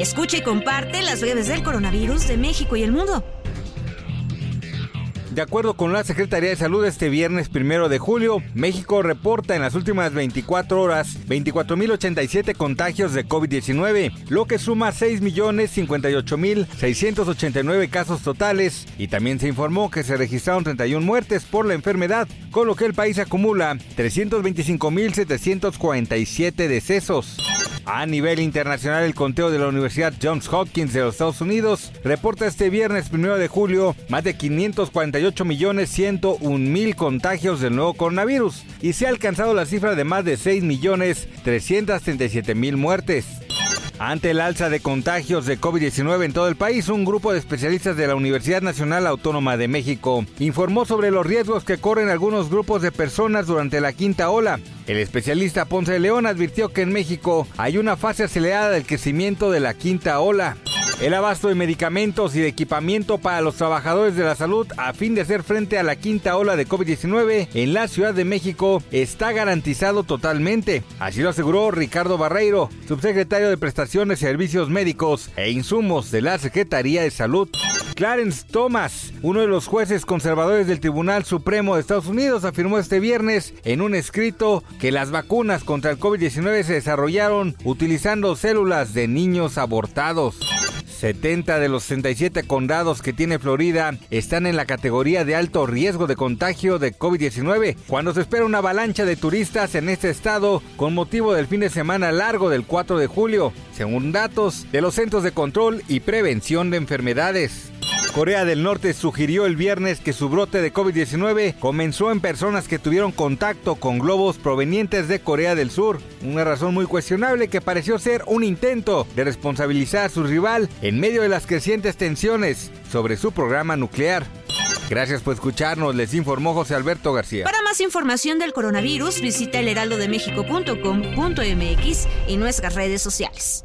Escucha y comparte las redes del coronavirus de México y el mundo. De acuerdo con la Secretaría de Salud, este viernes primero de julio, México reporta en las últimas 24 horas 24.087 contagios de COVID-19, lo que suma 6.058.689 casos totales. Y también se informó que se registraron 31 muertes por la enfermedad, con lo que el país acumula 325.747 decesos. A nivel internacional, el conteo de la Universidad Johns Hopkins de los Estados Unidos reporta este viernes 1 de julio más de 548 millones 101 mil contagios del nuevo coronavirus y se ha alcanzado la cifra de más de 6 millones 337 mil muertes. Ante el alza de contagios de COVID-19 en todo el país, un grupo de especialistas de la Universidad Nacional Autónoma de México informó sobre los riesgos que corren algunos grupos de personas durante la quinta ola. El especialista Ponce de León advirtió que en México hay una fase acelerada del crecimiento de la quinta ola. El abasto de medicamentos y de equipamiento para los trabajadores de la salud a fin de hacer frente a la quinta ola de COVID-19 en la Ciudad de México está garantizado totalmente. Así lo aseguró Ricardo Barreiro, subsecretario de Prestaciones, Servicios Médicos e Insumos de la Secretaría de Salud. Clarence Thomas, uno de los jueces conservadores del Tribunal Supremo de Estados Unidos, afirmó este viernes en un escrito que las vacunas contra el COVID-19 se desarrollaron utilizando células de niños abortados. 70 de los 67 condados que tiene Florida están en la categoría de alto riesgo de contagio de COVID-19, cuando se espera una avalancha de turistas en este estado con motivo del fin de semana largo del 4 de julio, según datos de los Centros de Control y Prevención de Enfermedades. Corea del Norte sugirió el viernes que su brote de COVID-19 comenzó en personas que tuvieron contacto con globos provenientes de Corea del Sur, una razón muy cuestionable que pareció ser un intento de responsabilizar a su rival en medio de las crecientes tensiones sobre su programa nuclear. Gracias por escucharnos, les informó José Alberto García. Para más información del coronavirus, visita elheraldodemexico.com.mx y nuestras redes sociales.